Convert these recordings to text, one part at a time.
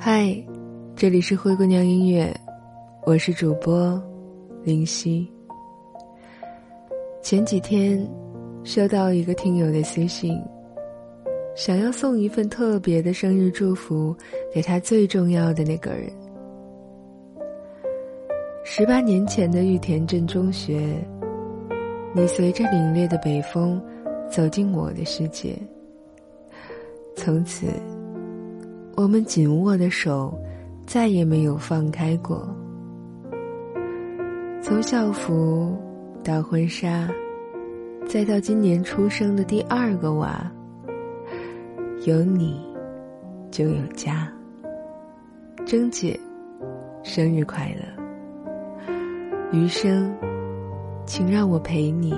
嗨，这里是灰姑娘音乐，我是主播林夕。前几天收到一个听友的私信，想要送一份特别的生日祝福给他最重要的那个人。十八年前的玉田镇中学，你随着凛冽的北风走进我的世界，从此。我们紧握的手，再也没有放开过。从校服到婚纱，再到今年出生的第二个娃，有你，就有家。珍姐，生日快乐！余生，请让我陪你，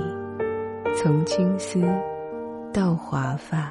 从青丝到华发。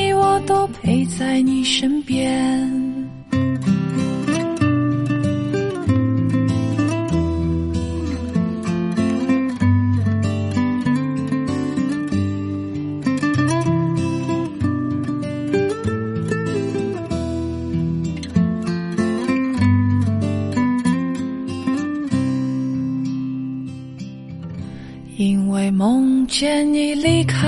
我都陪在你身边。因为梦见你离开，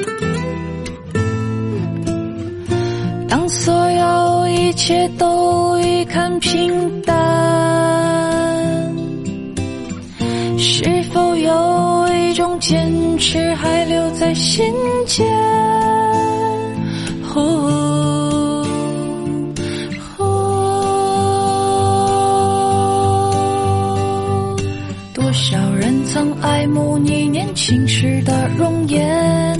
一切都已看平淡，是否有一种坚持还留在心间？多少人曾爱慕你年轻时的容颜，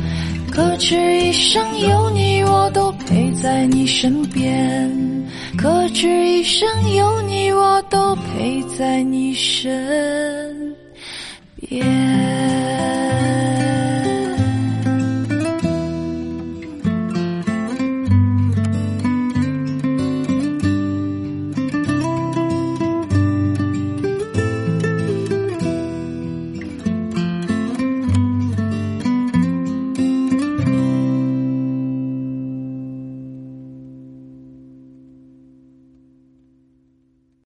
可知一生有你，我都陪在你身边。可知一生有你，我都陪在你身边。